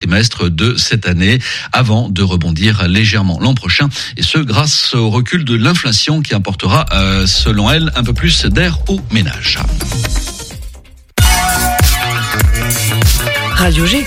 trimestre de cette année avant de rebondir légèrement l'an prochain et ce grâce au recul de l'inflation qui apportera euh, selon elle un peu plus d'air aux ménages. Radio G.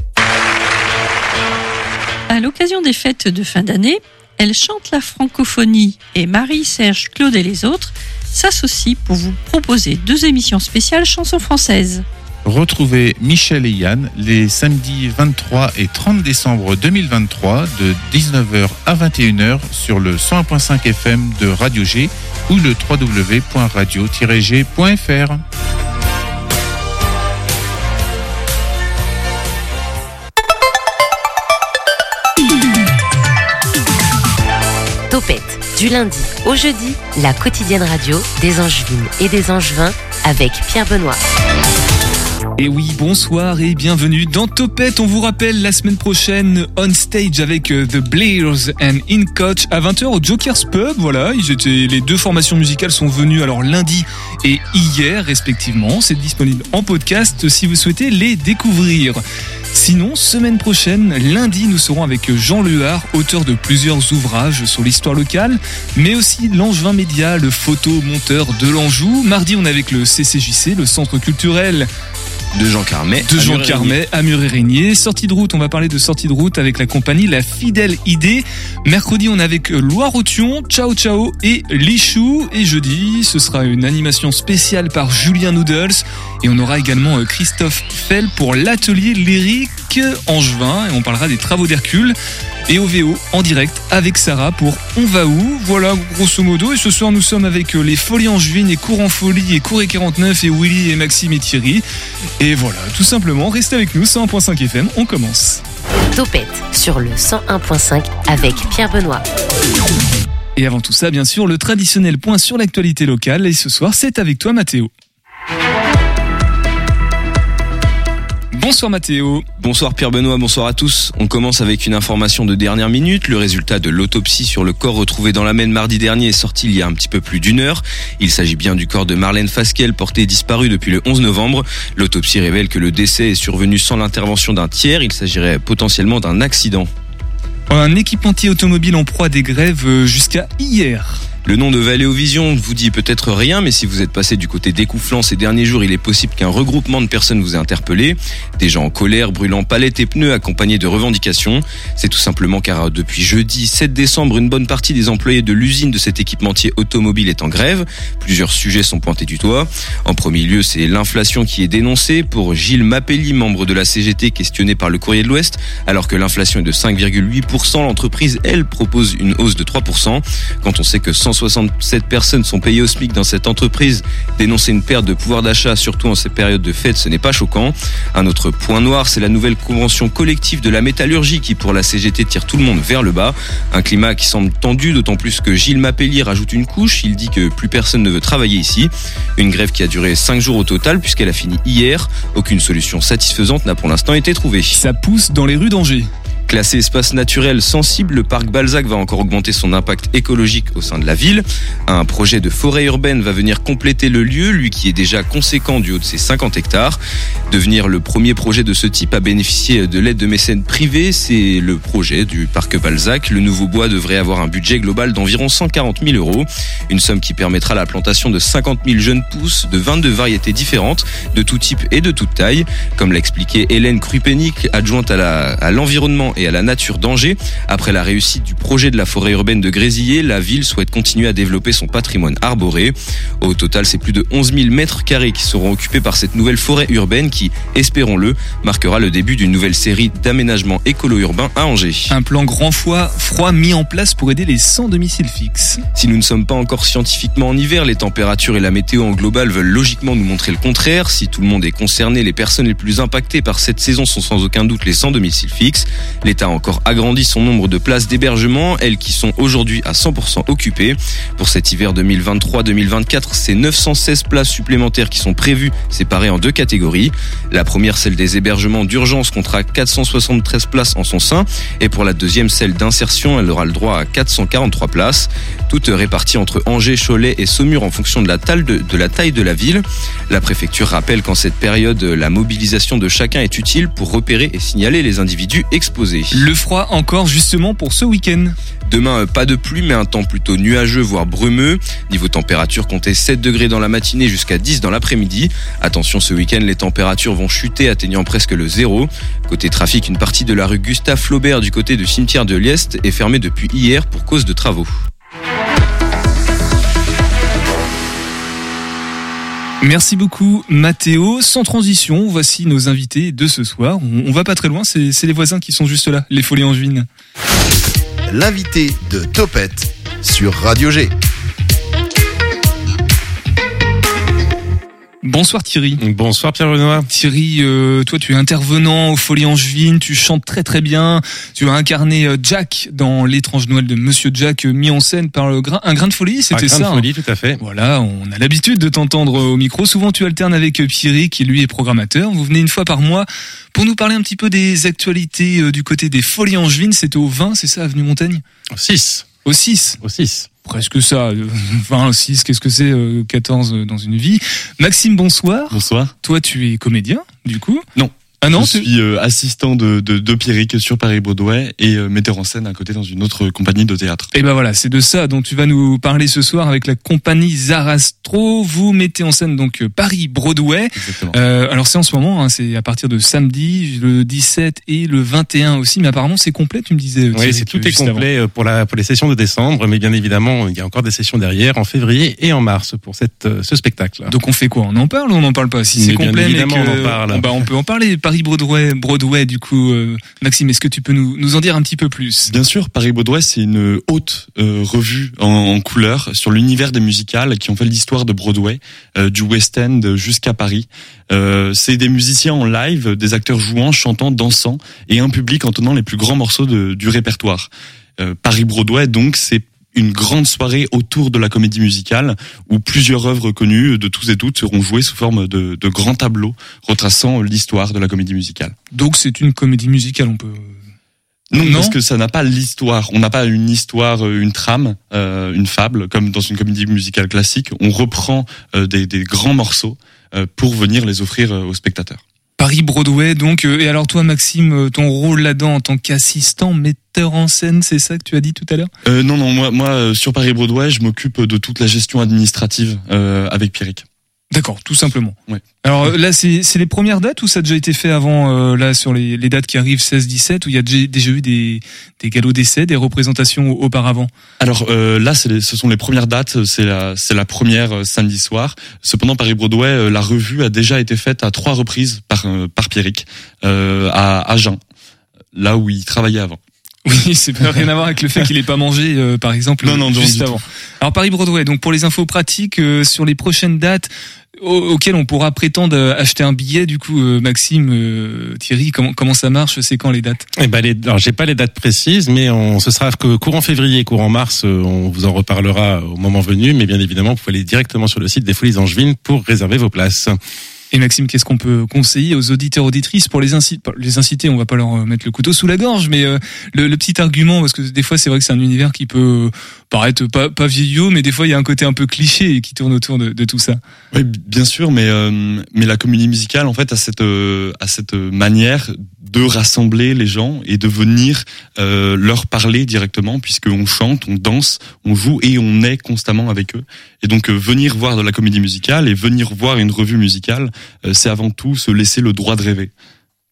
À l'occasion des fêtes de fin d'année, elle chante la francophonie et Marie-Serge Claude et les autres s'associent pour vous proposer deux émissions spéciales chansons françaises. Retrouvez Michel et Yann les samedis 23 et 30 décembre 2023 de 19h à 21h sur le 101.5 FM de Radio G ou le www.radio-g.fr. Du lundi au jeudi, la quotidienne radio des Angevines et des Angevins avec Pierre Benoît. Et oui, bonsoir et bienvenue dans Topette. On vous rappelle la semaine prochaine on stage avec euh, The Blairs and In Coach à 20h au Joker's Pub. Voilà, les deux formations musicales sont venues alors lundi et hier respectivement. C'est disponible en podcast si vous souhaitez les découvrir. Sinon, semaine prochaine, lundi, nous serons avec Jean Luard, auteur de plusieurs ouvrages sur l'histoire locale, mais aussi l'Angevin Média, le photo-monteur de l'Anjou. Mardi, on est avec le CCJC, le Centre culturel de Jean Carmet. de Jean. Carmet à Mur-et-Régnier. Sortie de route, on va parler de sortie de route avec la compagnie La Fidèle Idée. Mercredi, on est avec Loire-Othion, Ciao Ciao et Lichou. Et jeudi, ce sera une animation spéciale par Julien Noodles. Et on aura également euh, Christophe Fell pour l'atelier lyrique Angevin. Et on parlera des travaux d'Hercule. Et OVO en direct avec Sarah pour On va où? Voilà grosso modo. Et ce soir, nous sommes avec euh, les Folies Angevines et Cours en Folie et Cours et 49 et Willy et Maxime et Thierry. Et voilà, tout simplement, restez avec nous, 101.5 FM, on commence. Topette sur le 101.5 avec Pierre Benoît. Et avant tout ça, bien sûr, le traditionnel point sur l'actualité locale. Et ce soir, c'est avec toi, Mathéo. Bonsoir Mathéo. Bonsoir Pierre Benoît, bonsoir à tous. On commence avec une information de dernière minute. Le résultat de l'autopsie sur le corps retrouvé dans la Maine mardi dernier est sorti il y a un petit peu plus d'une heure. Il s'agit bien du corps de Marlène Fasquelle, porté disparu depuis le 11 novembre. L'autopsie révèle que le décès est survenu sans l'intervention d'un tiers. Il s'agirait potentiellement d'un accident. Un équipementier automobile en proie des grèves euh, jusqu'à hier. Le nom de Valéovision ne vous dit peut-être rien, mais si vous êtes passé du côté découflant ces derniers jours, il est possible qu'un regroupement de personnes vous ait interpellé. Des gens en colère, brûlant palettes et pneus, accompagnés de revendications. C'est tout simplement car euh, depuis jeudi 7 décembre, une bonne partie des employés de l'usine de cet équipementier automobile est en grève. Plusieurs sujets sont pointés du doigt. En premier lieu, c'est l'inflation qui est dénoncée pour Gilles Mappelli, membre de la CGT, questionné par le Courrier de l'Ouest. Alors que l'inflation est de 5,8%, l'entreprise, elle, propose une hausse de 3%. Quand on sait que 167 personnes sont payées au SMIC dans cette entreprise, dénoncer une perte de pouvoir d'achat, surtout en ces périodes de fête, ce n'est pas choquant. Un autre point noir, c'est la nouvelle convention collective de la métallurgie qui, pour la CGT, tire tout le monde vers le bas. Un climat qui semble tendu, d'autant plus que Gilles Mappelli rajoute une couche. Il dit que plus personne ne veut travailler ici. Une grève qui a duré 5 jours au total, puisqu'elle a fini hier. Aucune solution satisfaisante n'a pour l'instant été trouvée. Ça pousse dans les rues d'Angers. Classé espace naturel sensible, le parc Balzac va encore augmenter son impact écologique au sein de la ville. Un projet de forêt urbaine va venir compléter le lieu, lui qui est déjà conséquent du haut de ses 50 hectares. Devenir le premier projet de ce type à bénéficier de l'aide de mécènes privés, c'est le projet du parc Balzac. Le nouveau bois devrait avoir un budget global d'environ 140 000 euros. Une somme qui permettra la plantation de 50 000 jeunes pousses de 22 variétés différentes, de tout type et de toute taille. Comme l'a expliqué Hélène Krupenick, adjointe à l'environnement et à la nature d'Angers. Après la réussite du projet de la forêt urbaine de Grésillé, la ville souhaite continuer à développer son patrimoine arboré. Au total, c'est plus de 11 000 mètres carrés qui seront occupés par cette nouvelle forêt urbaine qui, espérons-le, marquera le début d'une nouvelle série d'aménagements écolo-urbains à Angers. Un plan grand froid, froid mis en place pour aider les sans domicile fixe. Si nous ne sommes pas encore scientifiquement en hiver, les températures et la météo en global veulent logiquement nous montrer le contraire. Si tout le monde est concerné, les personnes les plus impactées par cette saison sont sans aucun doute les sans domicile fixe. L'État a encore agrandi son nombre de places d'hébergement, elles qui sont aujourd'hui à 100% occupées. Pour cet hiver 2023-2024, c'est 916 places supplémentaires qui sont prévues, séparées en deux catégories. La première, celle des hébergements d'urgence, comptera 473 places en son sein. Et pour la deuxième, celle d'insertion, elle aura le droit à 443 places. Toutes réparties entre Angers, Cholet et Saumur en fonction de la taille de, de la taille de la ville. La préfecture rappelle qu'en cette période, la mobilisation de chacun est utile pour repérer et signaler les individus exposés. Le froid encore justement pour ce week-end. Demain, euh, pas de pluie, mais un temps plutôt nuageux, voire brumeux. Niveau température, comptez 7 degrés dans la matinée jusqu'à 10 dans l'après-midi. Attention, ce week-end, les températures vont chuter, atteignant presque le zéro. Côté trafic, une partie de la rue Gustave Flaubert du côté du cimetière de Liest est fermée depuis hier pour cause de travaux. Merci beaucoup Mathéo. Sans transition, voici nos invités de ce soir. On, on va pas très loin, c'est les voisins qui sont juste là, les folies angevines. L'invité de Topette sur Radio G. Bonsoir Thierry. Bonsoir Pierre Benoît. Thierry, euh, toi tu es intervenant aux Folies Angevines, tu chantes très très bien, tu as incarné euh, Jack dans l'étrange Noël de Monsieur Jack euh, mis en scène par le grain, un grain de folie, c'était Un grain de ça. hein folie, tout à fait. Voilà, on a l'habitude de t'entendre au micro. Souvent, tu alternes avec Pierry, qui lui est programmateur. Vous venez une fois par mois pour nous parler un petit peu des actualités du côté des Folies Angevines. C'était au 20, c'est ça, avenue Montaigne? 6. Au 6 Au 6. Presque ça. euh, 20 au 6, qu'est-ce que c'est euh, 14 euh, dans une vie. Maxime, bonsoir. Bonsoir. Toi, tu es comédien, du coup Non. Ah non, je tu- suis euh, assistant de, de, de Pierrick sur Paris-Broadway et euh, metteur en scène à côté dans une autre compagnie de théâtre. Et ben voilà, c'est de ça dont tu vas nous parler ce soir avec la compagnie Zarastro. Vous mettez en scène donc euh, Paris Broadway. Exactement. Euh, alors c'est en ce moment, hein, c'est à partir de samedi, le 17 et le 21 aussi, mais apparemment c'est complet, tu me disais. Oui, c'est tout est avant. complet euh, pour la pour les sessions de décembre, mais bien évidemment, il y a encore des sessions derrière en février et en mars pour cette euh, ce spectacle. Donc on fait quoi? On en parle ou on n'en parle pas? Si c'est Mais bien complet, évidemment, mais que- on en parle. Bah, on peut en parler. Paris Broadway, Broadway du coup. euh, Maxime, est-ce que tu peux nous, nous en dire un petit peu plus? Bien sûr, Paris-Broadway, c'est une haute euh, revue en, en couleur sur l'univers des musicales qui ont fait l'histoire de Broadway, euh, du West End jusqu'à Paris. C'est des musiciens en live, des acteurs jouant, chantant, dansant, et un public entonnant les plus grands morceaux du répertoire. Euh, Paris-Broadway, donc, c'est une grande soirée autour de la comédie musicale où plusieurs œuvres connues de tous et toutes seront jouées sous forme de, de grands tableaux retraçant l'histoire de la comédie musicale. Donc c'est une comédie musicale, on peut. Non, Non parce que ça n'a pas l'histoire. On n'a pas une histoire, euh, une trame, euh, une fable, comme dans une comédie musicale classique. On reprend euh, des, des grands morceaux euh, pour venir les offrir aux spectateurs. Paris Broadway, donc. euh, et alors toi, Maxime, euh, ton rôle là-dedans en tant qu'assistant metteur en scène, c'est ça que tu as dit tout à l'heure? Euh, non, non, moi, moi sur Paris Broadway, je m'occupe de toute la gestion administrative euh, avec Pierrick. D'accord, tout simplement. Ouais. Alors là, c'est les premières dates ou ça a déjà été fait avant, euh, là, sur les, les dates qui arrivent 16-17, où il y a déjà, déjà eu des, des galops d'essai, des représentations au- auparavant? Alors euh, là, les- ce sont les premières dates. C'est la, la première euh, samedi soir. Cependant, Paris Broadway, euh, la revue a déjà été faite à trois reprises par euh, par Pierrick euh, à Agen, là où il travaillait avant. Oui, c'est pas rien à voir avec le fait qu'il ait pas mangé, euh, par exemple, Non, non, juste avant. Alors Paris Broadway, donc pour les infos pratiques euh, sur les prochaines dates au- auxquelles on pourra prétendre euh, acheter un billet, du coup, euh, Maxime, euh, Thierry, comment comment ça marche C'est quand les dates? Eh ben, les, alors j'ai pas les dates précises, mais on ce sera que courant février, courant mars, on vous en reparlera au moment venu. Mais bien évidemment, vous pouvez aller directement sur le site des Folies Angevines pour réserver vos places. Et Maxime, qu'est-ce qu'on peut conseiller aux auditeurs auditrices pour les inciter Les inciter, on va pas leur euh, mettre le couteau sous la gorge, mais euh, le, petit argument, parce que des fois c'est vrai que c'est un univers qui peut euh, paraître pas, pas vieillot, mais des fois il y a un côté un peu cliché qui tourne autour de, tout ça. Oui, bien sûr, mais mais la comédie musicale en fait a cette a cette manière de rassembler les gens et de venir euh, leur parler directement puisqu'on chante, on danse, on joue et on est constamment avec eux. Et donc euh, venir voir de la comédie musicale et venir voir une revue musicale, euh, c'est avant tout se laisser le droit de rêver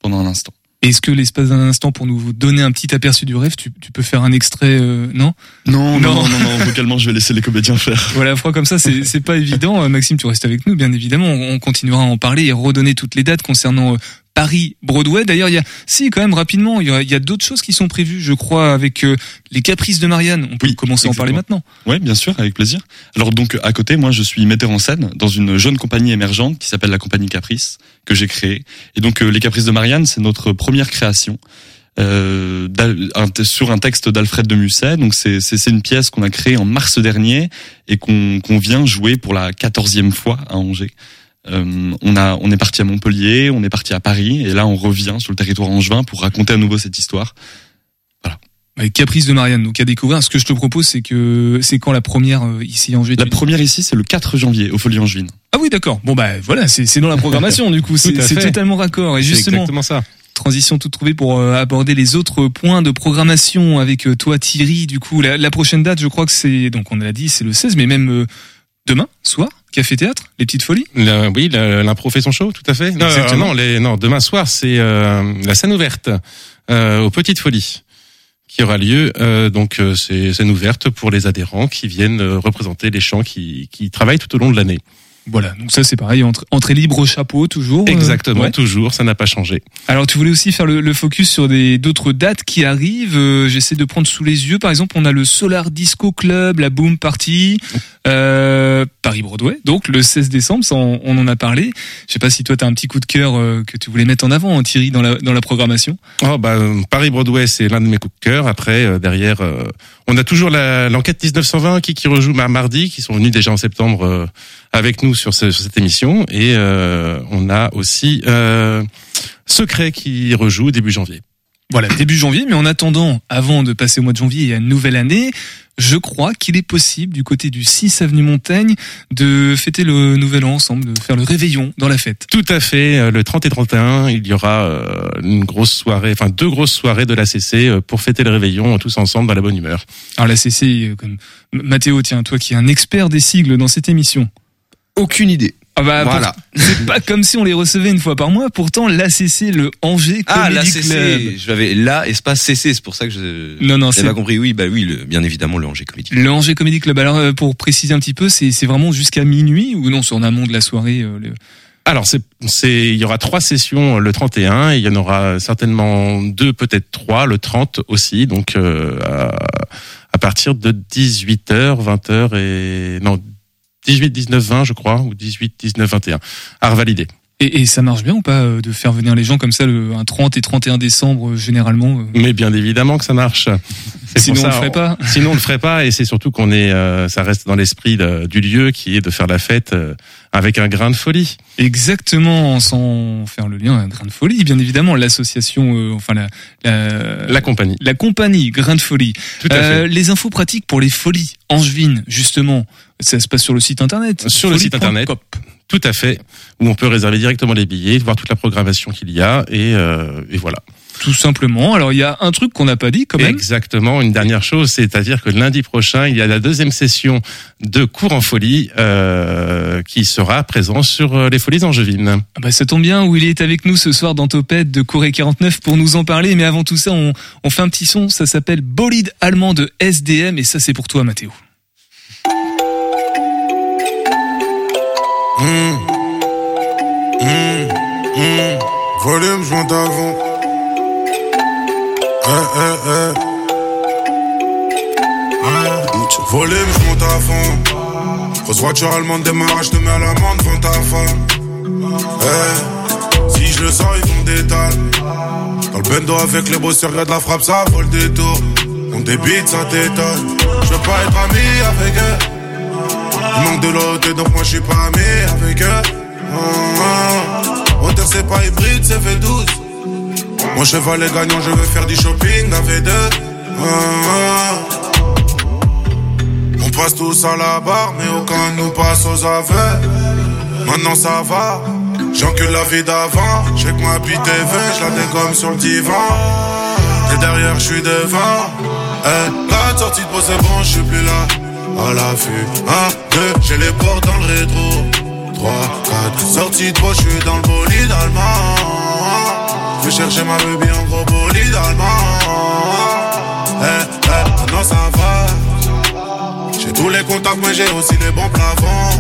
pendant un instant. Est-ce que l'espace d'un instant pour nous donner un petit aperçu du rêve, tu, tu peux faire un extrait, euh, non Non, non, Non. non, non, vocalement, je vais laisser les comédiens faire. Voilà, froid comme ça, c'est c'est pas évident. Euh, Maxime, tu restes avec nous, bien évidemment. On, on continuera à en parler et redonner toutes les dates concernant euh, Paris Broadway. D'ailleurs, il y a, si quand même rapidement, il y a, il y a d'autres choses qui sont prévues, je crois, avec euh, les Caprices de Marianne. On peut Oui, commencer à en parler maintenant. Ouais, bien sûr, avec plaisir. Alors donc à côté, moi je suis metteur en scène dans une jeune compagnie émergente qui s'appelle la compagnie Caprice que j'ai créée. Et donc euh, les Caprices de Marianne, c'est notre première création. Euh, un sur un texte d'Alfred de Musset. Donc c'est une pièce qu'on a créée en mars dernier et qu'on qu'on vient jouer pour la quatorzième fois à Angers. Euh, on a on est parti à Montpellier, on est parti à Paris et là on revient sur le territoire angevin pour raconter à nouveau cette histoire. Avec Caprices de Marianne, donc à découvrir. Ce que je te propose, c'est que c'est quand la première euh, ici en. La première ici, c'est le 4 janvier au Folies Angevines. Ah oui, d'accord. Bon bah voilà, c'est c'est dans la programmation du coup. C'est Tout totalement raccord. Et justement, exactement ça. transition toute trouvée pour euh, aborder les autres points de programmation avec euh, toi Thierry. Du coup, la, la prochaine date, je crois que c'est donc on l'a dit, c'est le 16, mais même euh, demain soir, café théâtre, les petites folies. Oui, l'impro fait son show, tout à fait. Non, Exactement. non, les, non, demain soir, c'est euh, la scène ouverte euh, aux Petites Folies qui aura lieu. Euh, donc, euh, c'est scène ouverte pour les adhérents qui viennent euh, représenter les chants qui, qui travaillent tout au long de l'année. Voilà, donc ça c'est pareil, entrée libre chapeau toujours. euh, Exactement, ouais. toujours, ça n'a pas changé. Alors tu voulais aussi faire le, le focus sur des d'autres dates qui arrivent. Euh, J'essaie de prendre sous les yeux. Par exemple, on a le Solar Disco Club, la Boom Party, euh, Paris Broadway. Donc le 16 décembre, ça, on, on en a parlé. Je sais pas si toi tu as un petit coup de cœur que tu voulais mettre en avant, hein, Thierry, dans la dans la programmation. Oh, bah, Paris Broadway, c'est l'un de mes coups de cœur. Après, derrière, on a toujours l'enquête 1920 qui, qui rejoue mar- mardi, qui sont venus déjà en septembre euh, avec nous sur cette émission. Et euh, on a aussi euh, Secret qui rejoue début janvier. Voilà, début janvier. Mais en attendant, avant de passer au mois de janvier et à une nouvelle année, je crois qu'il est possible du côté du 6 avenue Montaigne de fêter le nouvel an ensemble, de faire le réveillon dans la fête. Tout à fait. euh, Le 30 et 31, il y aura euh, une grosse soirée, enfin deux grosses soirées de l'ACC euh, pour fêter le réveillon tous ensemble dans la bonne humeur. Alors la CC, euh, comme Mathéo, tiens, toi qui es un expert des sigles dans cette émission. Aucune idée. Ah bah, Voilà. c'est pas comme si on les recevait une fois par mois. Pourtant, l'ACC, le Angers Ah, Comedy la Club. CC. Je l'avais là, espace CC, c'est pour ça que je. Non, non, c'est pas compris. Oui, bah oui, le, bien évidemment, le Angers Comédie. le Angers Comedy Club. Alors, euh, pour préciser un petit peu, c'est c'est vraiment jusqu'à minuit ou non, c'est en amont de la soirée. euh, le- Alors, c'est, c'est, il y aura trois sessions euh, le 31 et il y en aura certainement deux, peut-être trois, le 30 aussi. Donc, euh, à, à partir de 18h, 20h et non 18, 19, 20, je crois, ou 18, 19, 21. À revalider. Et, et ça marche bien ou pas euh, de faire venir les gens comme ça le un 30 et 31 décembre euh, généralement euh, Mais bien évidemment que ça marche. Sinon, pour on ça, le ferait pas. Sinon, on le ferait pas. Et c'est surtout qu'on est, euh, ça reste dans l'esprit du lieu qui est de faire la fête euh, avec un grain de folie. Exactement, sans faire le lien à Grain de Folie, bien évidemment, l'association, euh, enfin la, la, La compagnie. la compagnie Grain de Folie. Tout à Euh, fait. les infos pratiques pour les folies angevines, justement, ça se passe sur le site internet. Sur le site internet. folie.coop. Tout à fait. Où on peut réserver directement les billets, voir toute la programmation qu'il y a et, euh, et voilà. Tout simplement. Alors il y a un truc qu'on n'a pas dit quand même. Exactement. Une dernière chose, c'est-à-dire que lundi prochain, il y a la deuxième session de cours en folie euh, qui sera présent sur euh, les folies angevines. Ah bah, ça tombe bien, où il est avec nous ce soir dans Topette de Corée 49 pour nous en parler. Mais avant tout ça, on, on fait un petit son. Ça s'appelle Bolide allemand de SDM et ça c'est pour toi, Mathéo. Volume, fond. Eh, eh, eh. Eh. Volume, je monte à fond. Grosse voiture allemande, démarrage, te mets à l'amende devant ta femme. Eh. Si je le sens, ils font des dalles. Dans le bendo avec les bosseurs, regarde la frappe, ça vole des tours. On débite, ça t'étonne. Je veux pas être ami avec eux. Il manque de l'autre, donc moi je suis pas ami avec eux. Moteur c'est pas hybride, c'est V12. Mon cheval est gagnant, je veux faire du shopping à V2. Ah. On passe tous à la barre, mais aucun nous passe aux aveux. Maintenant ça va, j'encule la vie d'avant. J'ai que ma veuve, je la dégomme sur le divan. Et derrière, je suis devant. Eh, la sortie de c'est bon, je suis plus là. À l'affût, 1, 2, j'ai les portes dans le rétro. 3, 4, sortie de je suis dans le bolide allemand. Fais chercher ma baby en gros bolide allemand. Eh, eh, maintenant ça va. J'ai tous les contacts, mais j'ai aussi les bons plafonds.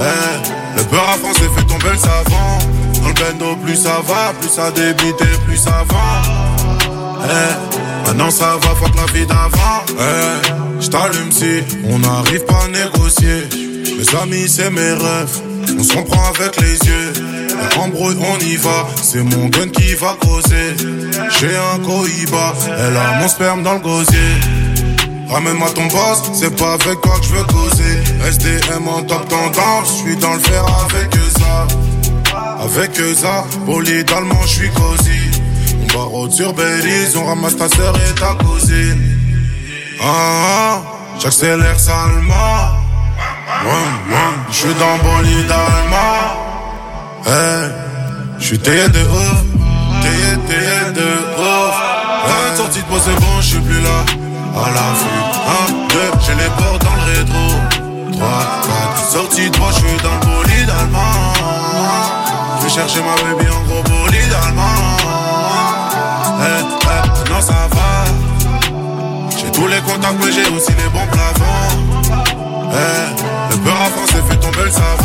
Eh, le beurre à France fait tomber le savon. Dans le bendo, plus ça va, plus ça débite et plus ça va. Eh, maintenant ça va, fuck la vie d'avant. Eh, j't'allume si on n'arrive pas à négocier. Mes amis, c'est mes rêves. On s'en prend avec les yeux. Embrouille, on y va. C'est mon gun qui va causer. J'ai un cohiba. Elle a mon sperme dans le gosier. Ramène-moi ton boss, c'est pas avec toi que je veux causer. SDM en top tendance, je suis dans le fer avec ça. Avec eux ça, bolide allemand, je suis cosy. On barre sur Belize, on ramasse ta sœur et ta cousine. Ah, ah, j'accélère salement. Je suis dans bolide allemand. Je suis de ouf, taillé, taillé de ouf. Hey, sortie de moi c'est bon, je suis plus là. À la vue, 1, 2, j'ai les portes dans le rétro. 3, 4, sortie de moi, je suis dans le bolide allemand. Je vais chercher ma baby en gros bolide allemand. Non ça va. J'ai tous les contacts, mais j'ai aussi les bons plafonds. Le beurre à France fait tomber le savon.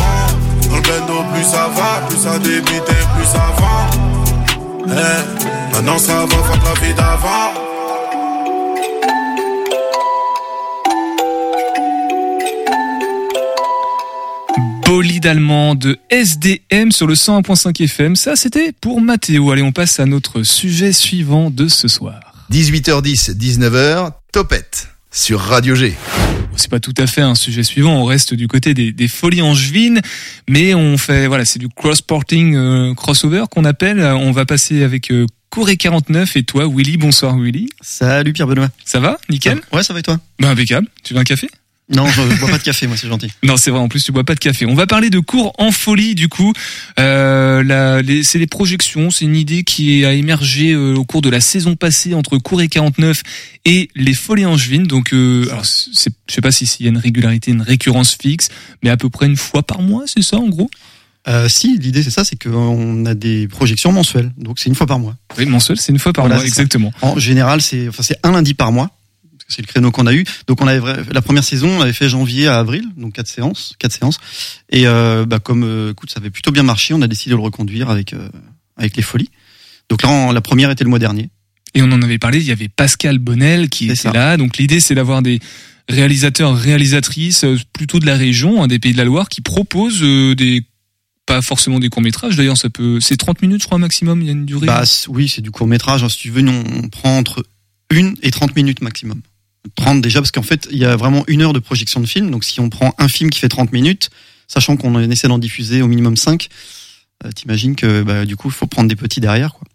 Bendo, plus ça va, plus ça débite et plus ça va. Eh, maintenant ça va, fuck la vie d'avant. Bolide allemand de SDM sur le 101.5 FM. Ça, c'était pour Mathéo. Allez, on passe à notre sujet suivant de ce soir. 18h10, 19h, Topette sur Radio G. C'est pas tout à fait un sujet suivant. On reste du côté des, des folies angevines, mais on fait voilà, c'est du cross-porting euh, crossover qu'on appelle. On va passer avec euh, Corée 49 et toi, Willy. Bonsoir, Willy. Salut Pierre Benoît. Ça va, nickel? Ouais, ça va et toi? Ben impeccable. Tu veux un café? Non, je bois pas de café, moi, c'est gentil. Non, c'est vrai. En plus, tu bois pas de café. On va parler de cours en folie, du coup. Euh, c'est les projections. C'est une idée qui a émergé euh, au cours de la saison passée entre Cour et 49 et les Folies Angevines. Donc, euh, alors, c'est, je sais pas si s'il y a une régularité, une récurrence fixe, mais à peu près une fois par mois, c'est ça, en gros? Euh, si, l'idée c'est ça, c'est qu'on a des projections mensuelles, donc c'est une fois par mois. Oui, mensuel, c'est une fois par Voilà, mois, ça. exactement. En général, c'est enfin c'est un lundi par mois. Que C'est le créneau qu'on a eu. Donc on avait la première saison, on avait fait janvier à avril, donc quatre séances, quatre séances. Et euh, bah comme euh, écoute, ça avait plutôt bien marché, on a décidé de le reconduire avec euh, avec les folies. Donc là, en- la première était le mois dernier. Et on en avait parlé, il y avait Pascal Bonnel qui était ça. là. Donc l'idée, c'est d'avoir des réalisateurs, réalisatrices euh, plutôt de la région, hein, des pays de la Loire, qui proposent euh, des pas forcément des courts métrages. D'ailleurs, ça peut, c'est 30 minutes, je crois maximum. Il y a une durée. Bah oui, c'est du court métrage. Si tu veux, nous, on prend entre une et 30 minutes maximum. 30 déjà, parce qu'en fait, il y a vraiment une heure de projection de film. Donc si on prend un film qui fait 30 minutes, sachant qu'on essaie d'en diffuser au minimum 5, euh, t'imagines que bah, du coup, il faut prendre des petits derrière. Quoi.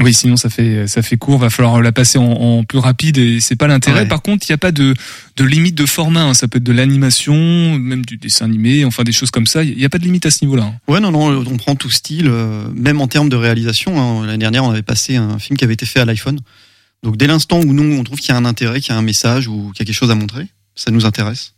Oui, sinon ça fait ça fait court. Va falloir la passer en, en plus rapide et c'est pas l'intérêt. Ouais. Par contre, il n'y a pas de de limite de format. hein. Ça peut être de l'animation, même du dessin animé, enfin des choses comme ça. Il n'y a pas de limite à ce niveau-là. hein. Ouais, non, non, on prend tout style, euh, même en termes de réalisation. hein. L'année dernière, on avait passé un film qui avait été fait à l'iPhone. Donc dès l'instant où nous, on trouve qu'il y a un intérêt, qu'il y a un message ou qu'il y a quelque chose à montrer, ça nous intéresse.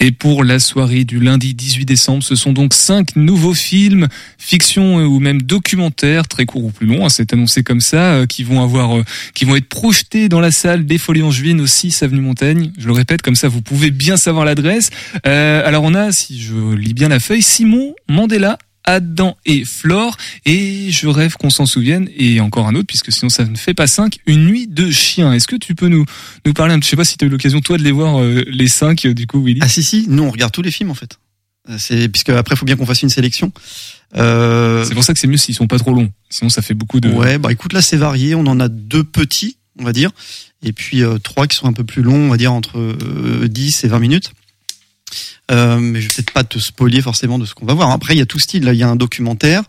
Et pour la soirée du lundi 18 décembre, ce sont donc cinq nouveaux films, fiction ou même documentaires, très courts ou plus longs, hein, c'est annoncé comme ça, euh, qui vont avoir, euh, qui vont être projetés dans la salle des Folies Angevines au 6 avenue Montaigne. Je le répète, comme ça vous pouvez bien savoir l'adresse. Euh, alors on a, si je lis bien la feuille, Simon Mandela. Adam et Flore, et je rêve qu'on s'en souvienne, et encore un autre, puisque sinon ça ne fait pas cinq, une nuit de chien. Est-ce que tu peux nous, nous parler un petit, je sais pas si tu as eu l'occasion toi de les voir, euh, les cinq, euh, du coup, Willy? Ah si si, nous on regarde tous les films en fait. Euh, C'est puisque après faut bien qu'on fasse une sélection. Euh, C'est pour ça que c'est mieux s'ils sont pas trop longs. Sinon, ça fait beaucoup de. Ouais, bah écoute, là c'est varié. On en a deux petits, on va dire, et puis euh, trois qui sont un peu plus longs, on va dire entre euh, 10 et 20 minutes. Euh, mais je vais peut-être pas te spoiler forcément de ce qu'on va voir. Après, il y a tout style. Là, il y a un documentaire,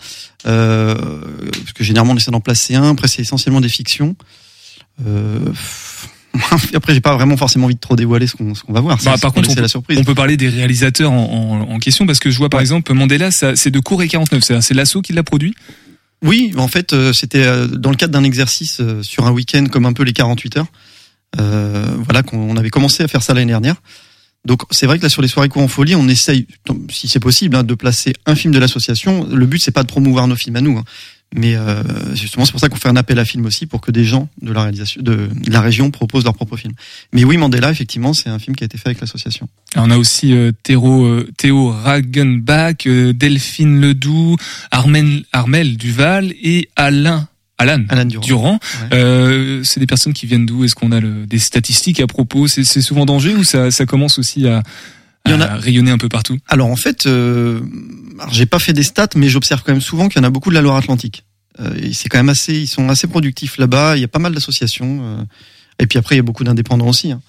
euh, parce que généralement on essaie d'en placer un. Après, c'est essentiellement des fictions. Euh, après, j'ai pas vraiment forcément envie de trop dévoiler ce qu'on va voir. Bah, par contre, on la surprise. on peut parler des réalisateurs en, en, en question parce que je vois par exemple Mandela, c'est de Corée 49. C'est c'est l'assaut qui l'a produit? Oui, en fait, euh, c'était euh, dans le cadre d'un exercice euh, sur un week-end, comme un peu les 48 heures. Euh, voilà, qu'on avait commencé à faire ça l'année dernière. Donc, c'est vrai que là, sur les soirées cours en folie, on essaye, si c'est possible, hein, de placer un film de l'association. Le but, c'est pas de promouvoir nos films à nous, hein, Mais euh, justement, c'est pour ça qu'on fait un appel à film aussi pour que des gens de la réalisation, de, la région proposent leur propre film. Mais oui, Mandela, effectivement, c'est un film qui a été fait avec l'association. On a aussi euh, Théo, euh, Théo Ragenbach, euh, Delphine Ledoux, Armel Duval et Alain. Alan, Alain Durand. Euh, c'est des personnes qui viennent d'où? Est-ce qu'on a le, des statistiques à propos? C'est c'est souvent danger ou ça, ça commence aussi à, Il y en à rayonner un peu partout? Alors en fait, euh, alors j'ai pas fait des stats, mais j'observe quand même souvent qu'il y en a beaucoup de la Loire-Atlantique. Euh, et c'est quand même assez, ils sont assez productifs là-bas. Il y a pas mal d'associations. euh, et puis après, il y a beaucoup d'indépendants aussi. hein.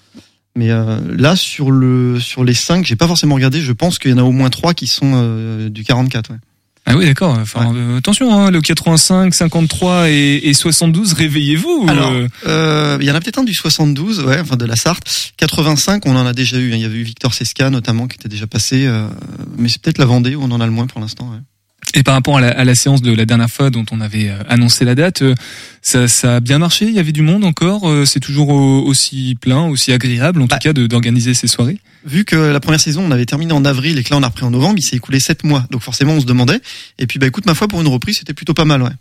Mais euh, là, sur le sur les cinq, j'ai pas forcément regardé. Je pense qu'il y en a au moins trois qui sont euh, du 44. Ouais. Ah oui, d'accord. Enfin, euh, attention, hein, le 85, 53 et, et 72, réveillez-vous. Alors, euh. euh, il y en a peut-être un du 72, ouais, enfin de la Sarthe. 85, on en a déjà eu. hein. Il y avait eu Victor Sesca notamment qui était déjà passé. euh, mais c'est peut-être la Vendée où on en a le moins pour l'instant. ouais. Et par rapport à la, à la séance de la dernière fois dont on avait euh, annoncé la date, euh, ça, ça a bien marché? Il y avait du monde encore. euh, C'est toujours au- aussi plein, aussi agréable, en tout cas, de- d'organiser ces soirées? Vu que la première saison, on avait terminé en avril et que là, on a repris en novembre, il s'est écoulé sept mois. Donc forcément, on se demandait. Et puis, bah écoute, ma foi, pour une reprise, c'était plutôt pas mal, ouais.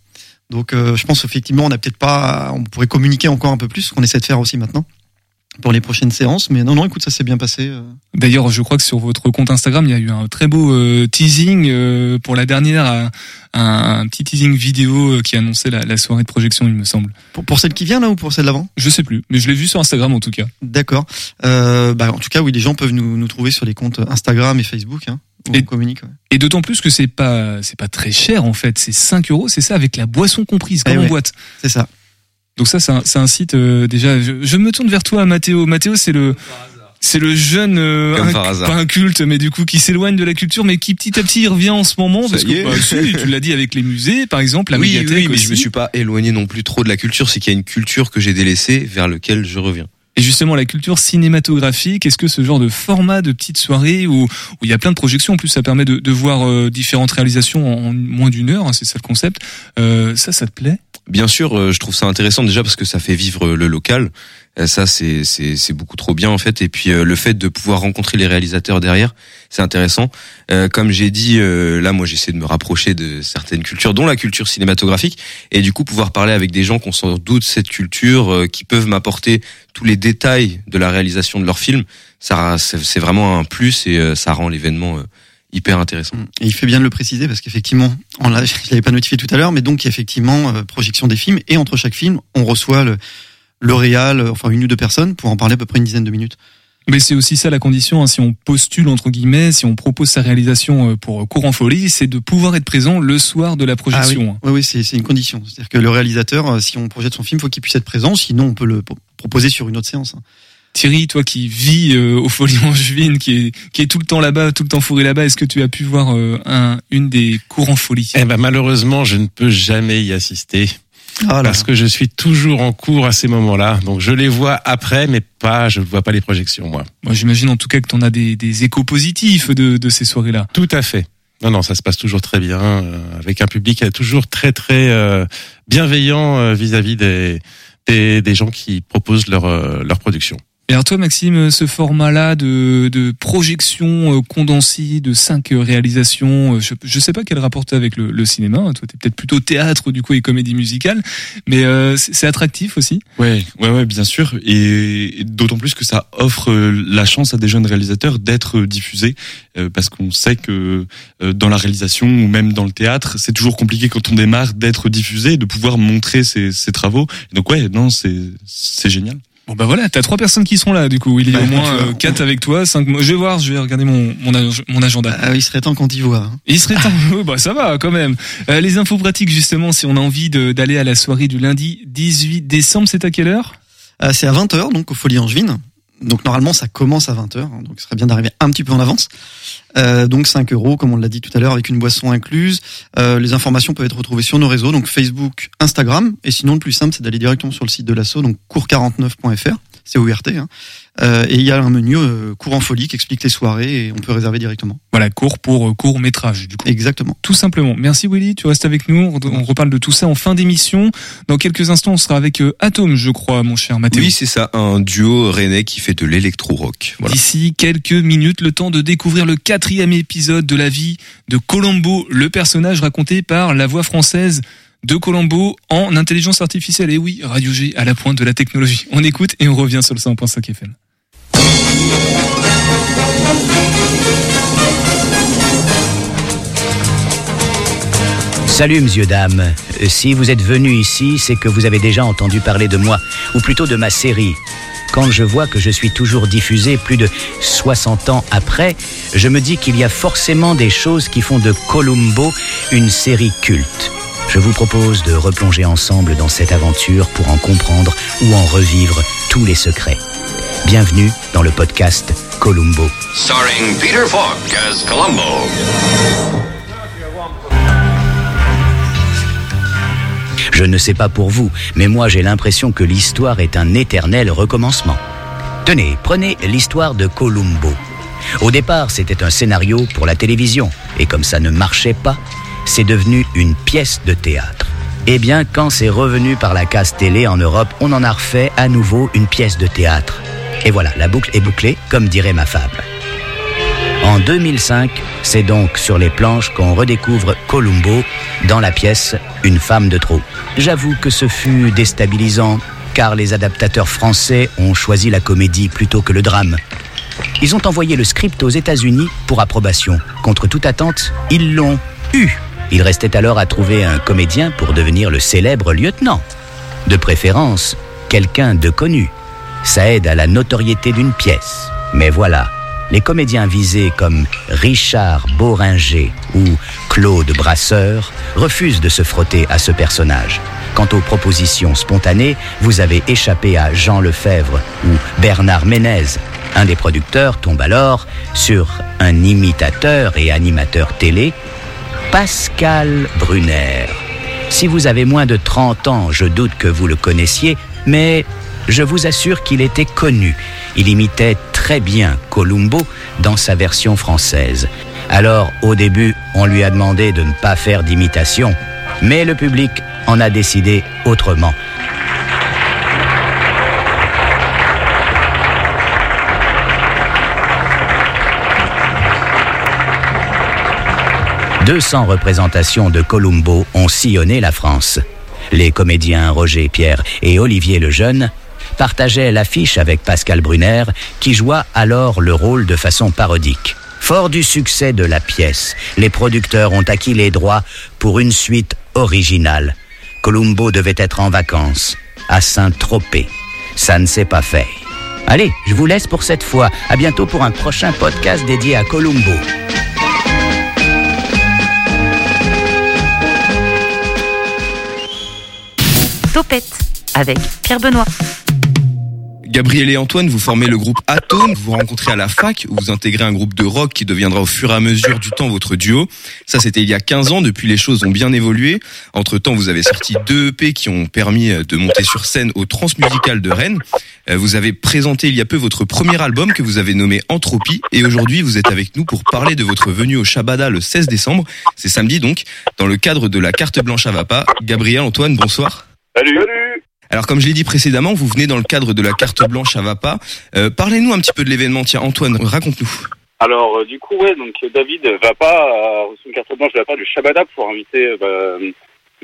Donc, euh, je pense effectivement, on n'a peut-être pas, on pourrait communiquer encore un peu plus, ce qu'on essaie de faire aussi maintenant pour les prochaines séances. Mais non, non, écoute, ça s'est bien passé. euh. D'ailleurs, je crois que sur votre compte Instagram, il y a eu un très beau euh, teasing euh, pour la dernière, un, petit teasing vidéo qui annonçait la, la soirée de projection, il me semble. Pour, pour celle qui vient là ou pour celle d'avant? Je sais plus, mais je l'ai vu sur Instagram en tout cas. D'accord. Euh, bah, en tout cas, oui, les gens peuvent nous, nous trouver sur les comptes Instagram et Facebook. Hein, où Et- on communique. ouais. Et d'autant plus que c'est pas c'est pas très cher en fait, c'est 5 euros, c'est ça avec la boisson comprise comme Eh en ouais. boîte. C'est ça. Donc ça, c'est un, un site euh, déjà. Je, je me tourne vers toi, Mathéo. Mathéo, c'est le c'est le jeune euh, hasard. pas inculte, mais du coup qui s'éloigne de la culture, mais qui petit à petit revient en ce moment. Parce que bah, tu l'as dit avec les musées, par exemple, la oui, médiathèque oui, mais aussi. je me suis pas éloigné non plus trop de la culture. C'est qu'il y a une culture que j'ai délaissée vers lequel je reviens. Et justement, la culture cinématographique, est-ce que ce genre de format de petite soirée où, où il y a plein de projections, en plus ça permet de, de voir euh, différentes réalisations en, en moins d'une heure, hein, c'est ça le concept, euh, ça, ça te plaît? Bien sûr, euh, je trouve ça intéressant déjà parce que ça fait vivre le local. Euh, Ça, c'est beaucoup trop bien en fait. Et puis euh, le fait de pouvoir rencontrer les réalisateurs derrière, c'est intéressant. Euh, Comme j'ai dit, euh, là, moi, j'essaie de me rapprocher de certaines cultures, dont la culture cinématographique, et du coup pouvoir parler avec des gens qui ont sans doute cette culture, euh, qui peuvent m'apporter tous les détails de la réalisation de leur film. Ça, c'est vraiment un plus et euh, ça rend l'événement euh, hyper intéressant. Et il fait bien de le préciser parce qu'effectivement, on l'a, je l'avais pas notifié tout à l'heure, mais donc effectivement euh, projection des films et entre chaque film, on reçoit le, le réal, euh, enfin une ou deux personnes pour en parler à peu près une dizaine de minutes. Mais c'est aussi ça la condition, hein, si on postule entre guillemets, si on propose sa réalisation euh, pour Courant Folie, c'est de pouvoir être présent le soir de la projection. hein. Ah oui, oui, oui, c'est, c'est une condition. C'est-à-dire que le réalisateur, si on projette son film, faut qu'il puisse être présent, sinon on peut le pro- proposer sur une autre séance. Thierry, toi qui vis euh, au Folie Angevine, qui est, qui est tout le temps là-bas, tout le temps fourré là-bas, est-ce que tu as pu voir euh, un, une des courants Folie? Eh ben malheureusement, je ne peux jamais y assister. Là parce que je suis toujours en cours à ces moments-là. Donc je les vois après, mais pas, je ne vois pas les projections, moi. Moi, j'imagine en tout cas que tu en as des, des échos positifs de, de ces soirées-là. Tout à fait. Non, non, ça se passe toujours très bien, euh, avec un public euh, toujours très, très euh, bienveillant euh, vis-à-vis des, des, des gens qui proposent leur, euh, leur production. Et alors toi, Maxime, ce format-là de, de projection euh, condensée de cinq réalisations, euh, je, je sais pas quel rapport t'as avec le, le cinéma. hein. Toi, t'es peut-être plutôt théâtre du coup et comédie musicale, mais euh, c'est attractif aussi. Ouais, ouais, ouais, bien sûr. Et, d'autant plus que ça offre euh, la chance à des jeunes réalisateurs d'être diffusés, parce qu'on sait que dans la réalisation ou même dans le théâtre, c'est toujours compliqué quand on démarre d'être diffusé, de pouvoir montrer ses, ses travaux. Donc ouais, non, c'est génial. Bon bah voilà, t'as trois personnes qui seront là du coup. Il y a Bah, au moins euh, quatre avec toi, cinq. Je vais voir, je vais regarder mon mon, ag- mon agenda. Ah, il serait temps qu'on t'y voit. hein. Il serait temps. Bah ça va quand même. Euh, les infos pratiques justement, si on a envie d'aller à la soirée du lundi 18 décembre, c'est à quelle heure? Euh, c'est à 20h, donc au Folie Angevine. Donc normalement, ça commence à 20h, hein, donc ce serait bien d'arriver un petit peu en avance. Euh, donc 5 euros, comme on l'a dit tout à l'heure, avec une boisson incluse. Euh, les informations peuvent être retrouvées sur nos réseaux, donc Facebook, Instagram. Et sinon, le plus simple, c'est d'aller directement sur le site de l'asso, donc cours49.fr, c'est OURT. Hein. Euh, et il y a un menu euh, cours en folie qui explique les soirées et on peut réserver directement. Voilà, court pour euh, court métrage du coup. Exactement. Tout simplement. Merci Willy, tu restes avec nous. On on reparle de tout ça en fin d'émission. Dans quelques instants, on sera avec euh, Atom, je crois, mon cher Mathéo. Oui, c'est ça, un duo rennais qui fait de l'électro-rock. Voilà. D'ici quelques minutes, le temps de découvrir le quatrième épisode de la vie de Colombo, le personnage raconté par la voix française de Colombo en intelligence artificielle. Et oui, Radio G à la pointe de la technologie. On écoute et on revient sur le 100.5 FM. Salut, monsieur, dame. Euh, Si vous êtes venu ici, c'est que vous avez déjà entendu parler de moi, ou plutôt de ma série. Quand je vois que je suis toujours diffusé plus de 60 ans après, je me dis qu'il y a forcément des choses qui font de Columbo une série culte. Je vous propose de replonger ensemble dans cette aventure pour en comprendre ou en revivre tous les secrets. Bienvenue dans le podcast Columbo. Starring Peter Falk as Columbo. Je ne sais pas pour vous, mais moi j'ai l'impression que l'histoire est un éternel recommencement. Tenez, prenez l'histoire de Columbo. Au départ, c'était un scénario pour la télévision, et comme ça ne marchait pas, c'est devenu une pièce de théâtre. Eh bien, quand c'est revenu par la case télé en Europe, on en a refait à nouveau une pièce de théâtre. Et voilà, la boucle est bouclée, comme dirait ma fable. En 2005, c'est donc sur les planches qu'on redécouvre Columbo dans la pièce Une femme de trop. J'avoue que ce fut déstabilisant, car les adaptateurs français ont choisi la comédie plutôt que le drame. Ils ont envoyé le script aux États-Unis pour approbation. Contre toute attente, ils l'ont eu. Il restait alors à trouver un comédien pour devenir le célèbre lieutenant. De préférence, quelqu'un de connu. Ça aide à la notoriété d'une pièce. Mais voilà, les comédiens visés comme Richard Boringer ou Claude Brasseur refusent de se frotter à ce personnage. Quant aux propositions spontanées, vous avez échappé à Jean Lefebvre ou Bernard Ménez. Un des producteurs tombe alors sur un imitateur et animateur télé, Pascal Brunner. Si vous avez moins de 30 ans, je doute que vous le connaissiez, mais je vous assure qu'il était connu. Il imitait très bien Columbo dans sa version française. Alors, au début, on lui a demandé de ne pas faire d'imitation, mais le public en a décidé autrement. « 200 représentations de Columbo ont sillonné la France. Les comédiens Roger Pierre et Olivier Lejeune partageaient l'affiche avec Pascal Brunner, qui joua alors le rôle de façon parodique. Fort du succès de la pièce, les producteurs ont acquis les droits pour une suite originale. Columbo devait être en vacances, à Saint-Tropez. Ça ne s'est pas fait. Allez, je vous laisse pour cette fois. À bientôt pour un prochain podcast dédié à Columbo. Topette avec Pierre Benoît. Gabriel et Antoine, vous formez le groupe Atome, vous vous rencontrez à la fac, où vous intégrez un groupe de rock qui deviendra au fur et à mesure du temps votre duo. Ça, c'était il y a 15 ans, depuis les choses ont bien évolué. Entre temps, vous avez sorti deux EP qui ont permis de monter sur scène au Transmusical de Rennes. Euh, Vous avez présenté il y a peu votre premier album que vous avez nommé Entropie, et aujourd'hui, vous êtes avec nous pour parler de votre venue au Shabada le 16 décembre. C'est samedi donc, dans le cadre de la carte blanche à Vapa. Gabriel, Antoine, bonsoir. Salut. Alors comme je l'ai dit précédemment, vous venez dans le cadre de la carte blanche à Vapa. Euh, Parlez-nous un petit peu de l'événement. Tiens, Antoine, raconte-nous. Alors, euh, du coup, ouais, donc David va pas a reçu une carte blanche de la part du Shabada pour inviter euh, bah,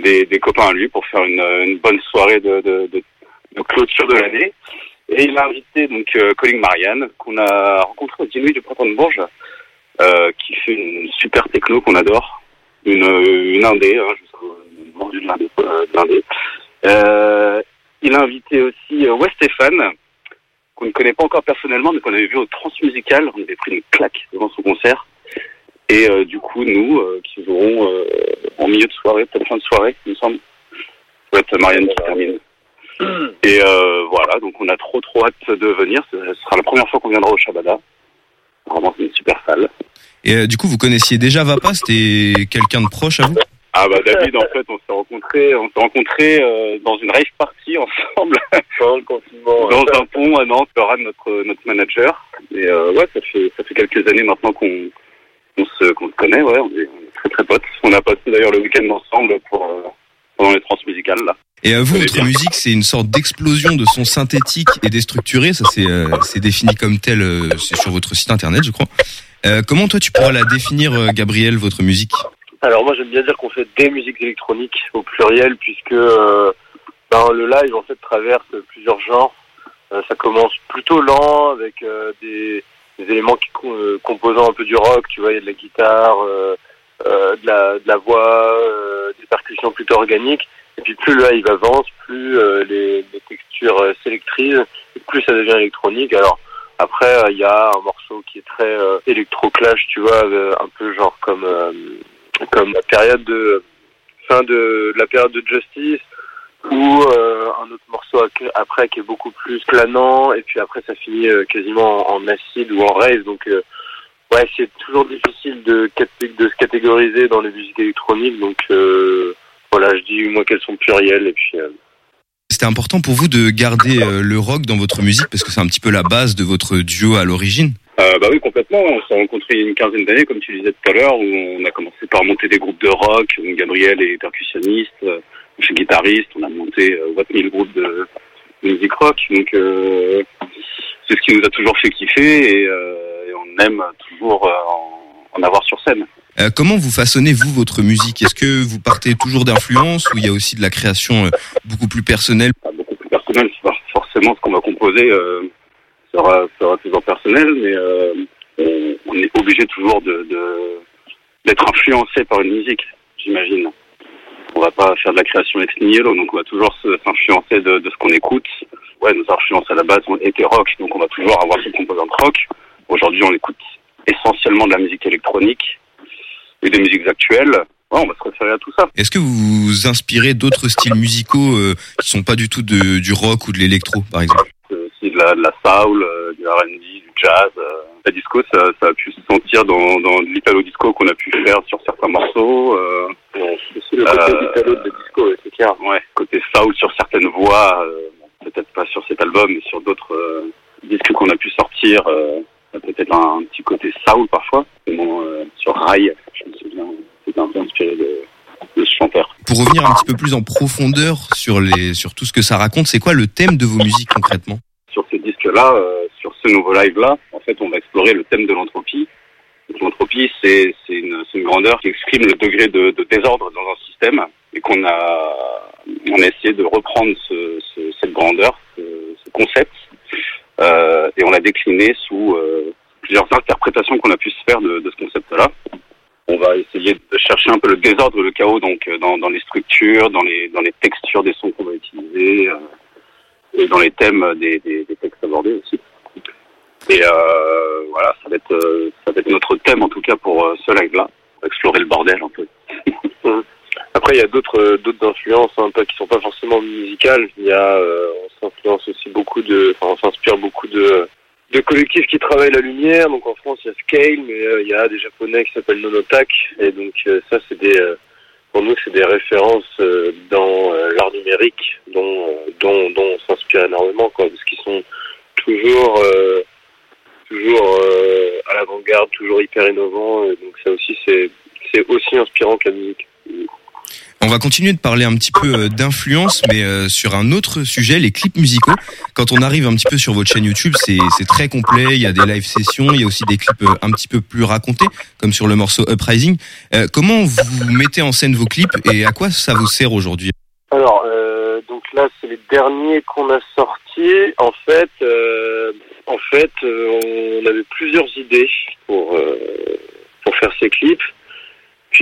des, des copains à lui pour faire une, une bonne soirée de, de, de, de clôture de l'année. Et il a invité donc euh, Colin Marianne, qu'on a rencontré au Dîner du Printemps de Bourges, qui fait une super techno qu'on adore, une, une indé, hein, jusqu'au mordu de l'indé. Euh, il a invité aussi euh, West Stéphane, qu'on ne connaît pas encore personnellement, mais qu'on avait vu au Transmusical. On avait pris une claque devant son concert. Et euh, du coup, nous, euh, qui jouerons euh, en milieu de soirée, peut-être fin de soirée, il me semble. Ça va être Marianne qui termine. Et euh, voilà, donc on a trop trop hâte de venir. Ce ce sera la première fois qu'on viendra au Shabada. Vraiment, c'est une super salle. Et euh, du coup, vous connaissiez déjà Vapa C'était quelqu'un de proche à vous? Ah bah David, en fait, on s'est rencontrés, on s'est rencontrés euh, dans une rave party ensemble. Pendant le confinement. Dans un pont à Nantes, Laura, notre notre manager. Et euh, ouais, ça fait ça fait quelques années maintenant qu'on qu'on se qu'on se connaît. Ouais, on est, on est très très potes. On a passé d'ailleurs le week-end ensemble pour euh, pendant les transmusicales là. Et euh, vous, votre musique, c'est une sorte d'explosion de sons synthétiques et déstructurés. Ça, c'est euh, c'est défini comme tel. euh, c'est sur votre site internet, je crois. Euh, comment toi, tu pourrais la définir, euh, Gabriel, votre musique? Alors moi j'aime bien dire qu'on fait des musiques électroniques au pluriel puisque euh, ben, le live en fait traverse plusieurs genres. Euh, ça commence plutôt lent avec euh, des, des éléments qui euh, composant un peu du rock, tu vois, il y a de la guitare, euh, euh, de, la, de la voix, des percussions plutôt organiques. Et puis plus le live avance, plus les, les textures s'électrisent, plus ça devient électronique. Alors après, il y a un morceau qui est très euh, électro-clash, tu vois, un peu genre comme comme la période de fin de, la période de Justice ou euh, un autre morceau après qui est beaucoup plus planant et puis après ça finit euh, quasiment en, en acide ou en rave donc euh, ouais c'est toujours difficile de, de se catégoriser dans les musiques électroniques. Donc voilà je dis moi qu'elles sont plurielles et puis C'était important pour vous de garder le rock dans votre musique parce que c'est un petit peu la base de votre duo à l'origine. Euh, bah oui, complètement. On s'est rencontrés il y a une quinzaine d'années, comme tu disais tout à l'heure, où on a commencé par monter des groupes de rock. où Gabriel est percussionniste, euh, je suis guitariste. On a monté euh, 20 000 groupes de musique rock. Donc, euh, c'est ce qui nous a toujours fait kiffer et, euh, et on aime toujours euh, en, en avoir sur scène. Euh, comment vous façonnez vous votre musique? Est-ce que vous partez toujours d'influence ou il y a aussi de la création euh, beaucoup plus personnelle? Plus personnel, c'est pas forcément ce qu'on va composer euh, sera, sera toujours personnel, mais euh, on, on est obligé toujours de d'être influencé par une musique, j'imagine. On va pas faire de la création ex nihilo, donc on va toujours s'influencer de, de ce qu'on écoute. Ouais, nos influences à la base ont été rock, donc on va toujours avoir cette composante rock. Aujourd'hui, on écoute essentiellement de la musique électronique et des musiques actuelles. Ouais, on va se référer à tout ça. Est-ce que vous vous inspirez d'autres styles musicaux euh, qui sont pas du tout de, du rock ou de l'électro par exemple? Aussi de la, de la soul, euh, du R&B, du jazz. euh. La disco, ça, ça a pu se sentir dans, dans l'italo disco qu'on a pu faire sur certains morceaux. Euh, c'est le côté italo de disco, ouais, c'est clair. Ouais, côté soul sur certaines voix, euh, bon, peut-être pas sur cet album, mais sur d'autres euh, disques qu'on a pu sortir. Euh, peut-être un, un petit côté soul parfois. Bon, euh, sur Rai, je me souviens, c'était un peu inspiré de, de ce chanteur. Pour revenir un petit peu plus en profondeur sur les sur tout ce que ça raconte, c'est quoi le thème de vos musiques concrètement? Sur ce disque-là, euh, sur ce nouveau live-là, en fait, on va explorer le thème de l'entropie. L'entropie, c'est une, une grandeur qui exprime le degré de, de désordre dans un système et qu'on a, on a essayé de reprendre ce, ce- cette grandeur, ce, ce concept, euh, et on l'a décliné sous euh, plusieurs interprétations qu'on a pu se faire de, de ce concept-là. On va essayer de chercher un peu le désordre, le chaos, donc euh, dans, dans les structures, dans les, dans les textures des sons qu'on va utiliser. euh, et dans les thèmes des, des, textes abordés aussi. Et euh, voilà, ça va être euh, ça va être notre thème en tout cas pour euh, ce live-là, explorer le bordel un peu. Après, il y a d'autres influences hein, pas, qui sont pas forcément musicales. Il y a, on aussi beaucoup de, enfin, on s'inspire beaucoup de de collectifs qui travaillent la lumière. Donc en France, il y a Scale, mais il y a des japonais qui s'appellent Nonotak. Et donc ça, c'est des, pour nous, c'est des références euh, dans euh, l'art numérique dont euh, dont dont on s'inspire énormément, quoi, parce qu'ils sont toujours euh, toujours euh, à l'avant-garde, toujours hyper innovants. Donc ça aussi, c'est c'est aussi inspirant que la musique. On va continuer de parler un petit peu euh, d'influence, mais euh, sur un autre sujet, les clips musicaux. Quand on arrive un petit peu sur votre chaîne YouTube, c'est très complet. Il y a des live sessions, il y a aussi des clips euh, un petit peu plus racontés, comme sur le morceau Uprising. Comment vous mettez en scène vos clips et à quoi ça vous sert aujourd'hui? Alors, euh, donc là, c'est les derniers qu'on a sortis. En fait, euh, en fait, on avait plusieurs idées pour pour faire ces clips.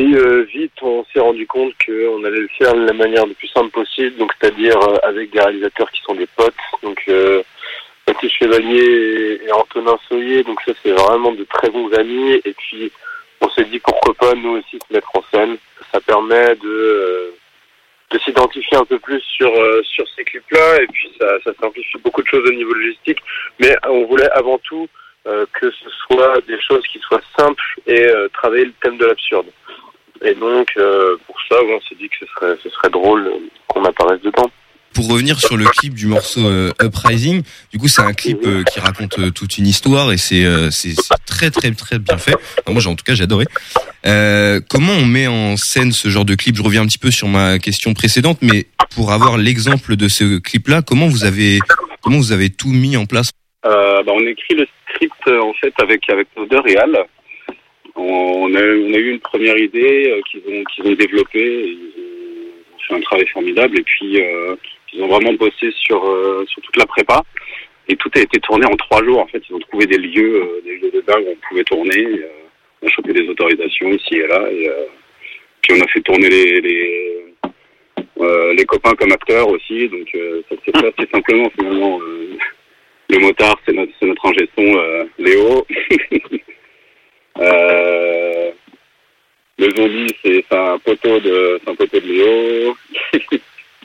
Puis euh, vite, on s'est rendu compte qu'on allait le faire de la manière la plus simple possible, donc c'est-à-dire euh, avec des réalisateurs qui sont des potes. Donc euh, Chevalier et, Antonin Soyer, donc ça c'est vraiment de très bons amis. Et puis on s'est dit pourquoi pas nous aussi se mettre en scène. Ça permet de euh, de s'identifier un peu plus sur sur ces clips-là et puis ça, simplifie beaucoup de choses au niveau logistique. Mais on voulait avant tout que ce soit des choses qui soient simples et travailler le thème de l'absurde. Et donc euh, pour ça, on s'est dit que ce serait ce serait drôle qu'on apparaisse dedans. Pour revenir sur le clip du morceau euh, Uprising, du coup c'est un clip euh, qui raconte euh, toute une histoire et c'est euh, c'est c'est très très très bien fait. Enfin, moi en tout cas j'ai adoré. Euh, comment on met en scène ce genre de clip? Je reviens un petit peu sur ma question précédente, mais pour avoir l'exemple de ce clip-là, comment vous avez comment vous avez tout mis en place? Euh, bah, on écrit le script en fait avec avec nos deux réals. On a, eu une première idée euh, qu'ils ont, ont développée. Ils ont fait un travail formidable. Et puis, euh, ils ont vraiment bossé sur, euh, sur toute la prépa. Et tout a été tourné en trois jours. En fait, ils ont trouvé des lieux, des lieux de dingue où on pouvait tourner. On a chopé des autorisations ici et là. Et, puis, on a fait tourner les, copains comme acteurs aussi. Donc, euh, ça s'est simplement finalement. Le motard, c'est notre, c'est notre Léo. Euh, le zombie, c'est un poteau de, un poteau de Léo.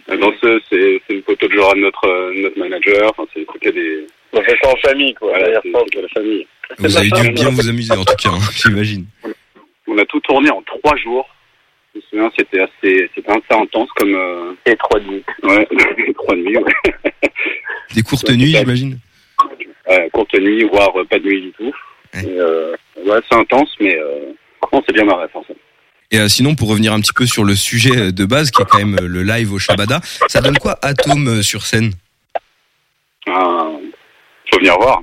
La danseuse, c'est une poteau de Joran, notre, notre manager. Enfin, c'est que des. On fait ça en famille, quoi. Voilà, c'est la famille. Vous avez dû bien vous amuser en tout cas, hein, j'imagine. On a tout tourné en trois jours. Je me souviens, c'était assez, c'était assez intense comme. Euh... Et trois nuits. Ouais, trois nuits. Ouais. Des courtes nuits, j'imagine. Euh, courte nuit, voire pas de nuit du tout. Et, euh, ouais, c'est intense, mais euh, non, c'est bien marrant, forcément. Et euh, sinon, pour revenir un petit peu sur le sujet de base, qui est quand même le live au Shabada, ça donne quoi Atome euh, sur scène? Ah, faut venir voir.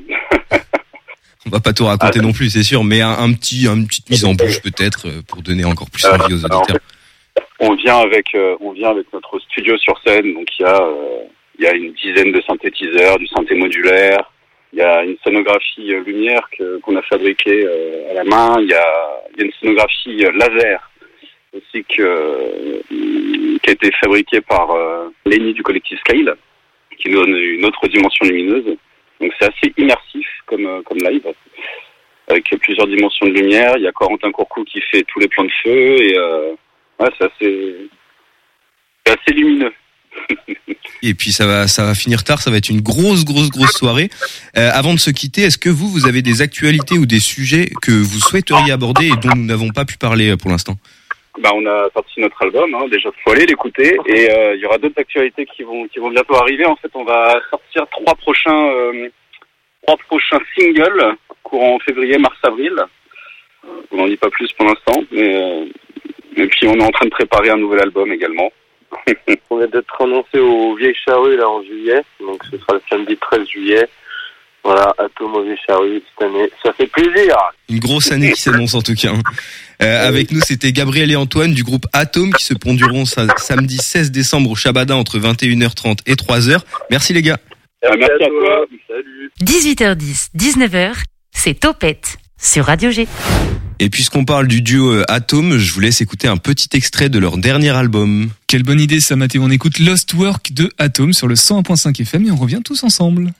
On va pas tout raconter non plus, c'est sûr, mais un, un petit, une petite mise en bouche peut-être pour donner encore plus envie aux auditeurs. On vient avec, euh, on vient avec notre studio sur scène, donc il y a, euh, il y a une dizaine de synthétiseurs, du synthé modulaire. Il y a une scénographie euh, lumière qu'on a fabriquée euh, à la main. Il y a, il y a une scénographie euh, laser aussi que, qui a été fabriquée par Lenny du collectif Scale, qui donne une autre dimension lumineuse. Donc c'est assez immersif comme, comme live, avec plusieurs dimensions de lumière. Il y a Corentin Courcou qui fait tous les plans de feu et euh, ouais, c'est assez, assez lumineux. Et puis ça va, ça va finir tard, ça va être une grosse, grosse, grosse soirée. Euh, avant de se quitter, est-ce que vous, vous avez des actualités ou des sujets que vous souhaiteriez aborder et dont nous n'avons pas pu parler euh, pour l'instant? Bah, on a sorti notre album, hein, déjà faut aller l'écouter et euh, il y aura d'autres actualités qui vont qui vont bientôt arriver. En fait, on va sortir trois prochains trois prochains singles courant février, mars, avril. On n'en dit pas plus pour l'instant, mais et puis on est en train de préparer un nouvel album également. On vient d'être annoncé au Vieille Charrue là en juillet, donc ce sera le samedi 13 juillet. Voilà, Atome au Vieille Charrue cette année. Ça fait plaisir Une grosse année qui s'annonce en tout cas. hein. Euh, avec nous, c'était Gabriel et Antoine du groupe Atome qui se ponduront sa- samedi 16 décembre au Shabada entre 21h30 et 3h. Merci les gars. merci à toi. Salut 18h10, 19h, c'est Topette sur Radio G. Et puisqu'on parle du duo euh, Atome, je vous laisse écouter un petit extrait de leur dernier album. Quelle bonne idée ça Mathéo, on écoute Lost Work de Atom sur le 101.5 FM et on revient tous ensemble.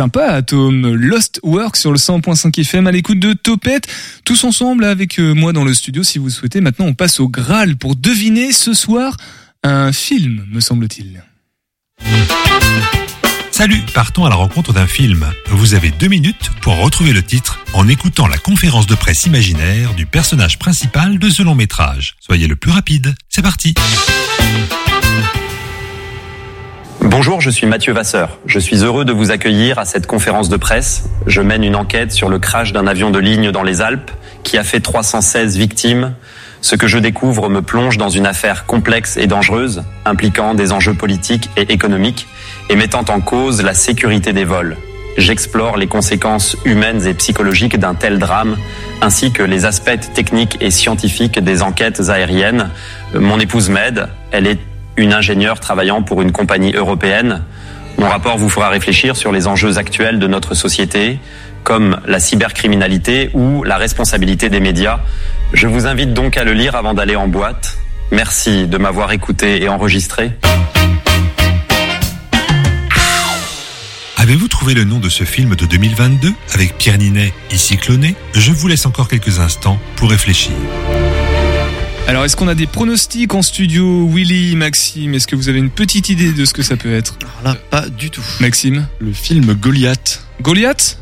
Sympa, Atom. Lost Work sur le 100.5 FM à l'écoute de Topette. Tous ensemble avec euh, moi dans le studio si vous souhaitez. Maintenant, on passe au Graal pour deviner ce soir un film, me semble-t-il. Salut, partons à la rencontre d'un film. Vous avez deux minutes pour retrouver le titre en écoutant la conférence de presse imaginaire du personnage principal de ce long métrage. Soyez le plus rapide. C'est parti. Bonjour, je suis Mathieu Vasseur. Je suis heureux de vous accueillir à cette conférence de presse. Je mène une enquête sur le crash d'un avion de ligne dans les Alpes qui a fait 316 victimes. Ce que je découvre me plonge dans une affaire complexe et dangereuse, impliquant des enjeux politiques et économiques et mettant en cause la sécurité des vols. J'explore les conséquences humaines et psychologiques d'un tel drame, ainsi que les aspects techniques et scientifiques des enquêtes aériennes. Mon épouse m'aide, elle est une ingénieure travaillant pour une compagnie européenne. Mon rapport vous fera réfléchir sur les enjeux actuels de notre société, comme la cybercriminalité ou la responsabilité des médias. Je vous invite donc à le lire avant d'aller en boîte. Merci de m'avoir écouté et enregistré. Avez-vous trouvé le nom de ce film de 2022 avec Pierre Ninet, ici cloné? Je vous laisse encore quelques instants pour réfléchir. Alors, est-ce qu'on a des pronostics en studio Willy, Maxime, est-ce que vous avez une petite idée de ce que ça peut être? Alors là, pas du tout. Maxime? Le film Goliath. Goliath?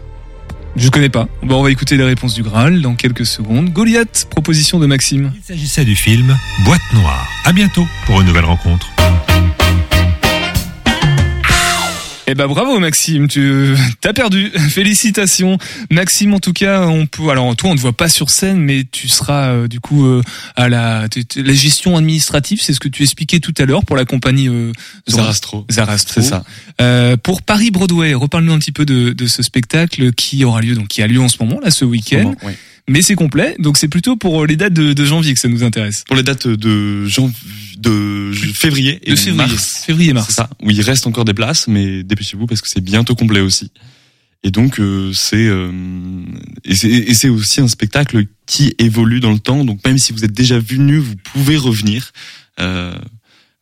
Je connais pas. Bon, on va écouter les réponses du Graal dans quelques secondes. Goliath, proposition de Maxime. Il s'agissait du film Boîte Noire. À bientôt pour une nouvelle rencontre. Eh ben bravo Maxime, tu t'as perdu. Félicitations Maxime. En tout cas, on peut. Alors toi, on ne voit pas sur scène, mais tu seras euh, du coup euh, à la t- t- la gestion administrative. C'est ce que tu expliquais tout à l'heure pour la compagnie euh, Zarastro. Zarastro. C'est ça. Euh, pour Paris Broadway, reparle-nous un petit peu de, de ce spectacle qui aura lieu donc qui a lieu en ce moment là ce week-end. Mais c'est complet, donc c'est plutôt pour les dates de, de janvier que ça nous intéresse. Pour les dates de jan... de février et De février. mars. Février mars. Ça. Où il reste encore des places, mais dépêchez-vous parce que c'est bientôt complet aussi. Et donc euh, c'est euh, et c'est et c'est aussi un spectacle qui évolue dans le temps. Donc même si vous êtes déjà venu, vous pouvez revenir. Euh,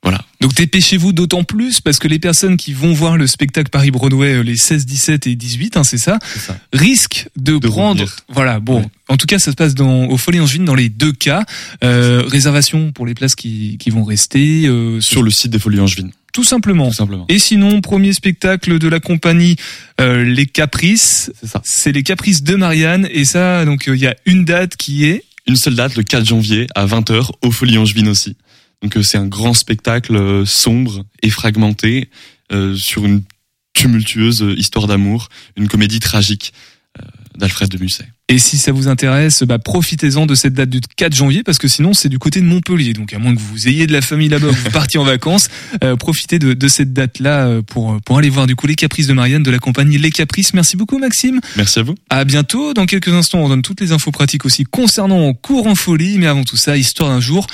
voilà. Donc dépêchez-vous d'autant plus parce que les personnes qui vont voir le spectacle Paris Broadway euh, les 16, 17 et 18, hein, c'est ça, ça. risquent de, prendre. revenir. Voilà, bon. En tout cas, ça se passe dans au Folie Angevine dans les deux cas. Euh, réservation pour les places qui, qui vont rester euh, Sur le site des Folies Angevines. tout simplement. Tout simplement. Et sinon, premier spectacle de la compagnie euh, Les Caprices. C'est ça. C'est les Caprices de Marianne et ça, donc euh, il y a une date qui est Une seule date, le 4 janvier à 20h au Folies Angevines aussi. Donc euh, c'est un grand spectacle euh, sombre et fragmenté euh, sur une tumultueuse histoire d'amour, une comédie tragique d'Alfred de Musset. Et si ça vous intéresse, bah, profitez-en de cette date du 4 janvier parce que sinon c'est du côté de Montpellier. Donc à moins que vous ayez de la famille là-bas, que vous partiez en vacances, euh, profitez de, de cette date-là euh, pour pour aller voir du coup les Caprices de Marianne de la compagnie Les Caprices. Merci beaucoup Maxime. Merci à vous. À bientôt. Dans quelques instants, on donne toutes les infos pratiques aussi concernant cours en folie. Mais avant tout ça, histoire d'un jour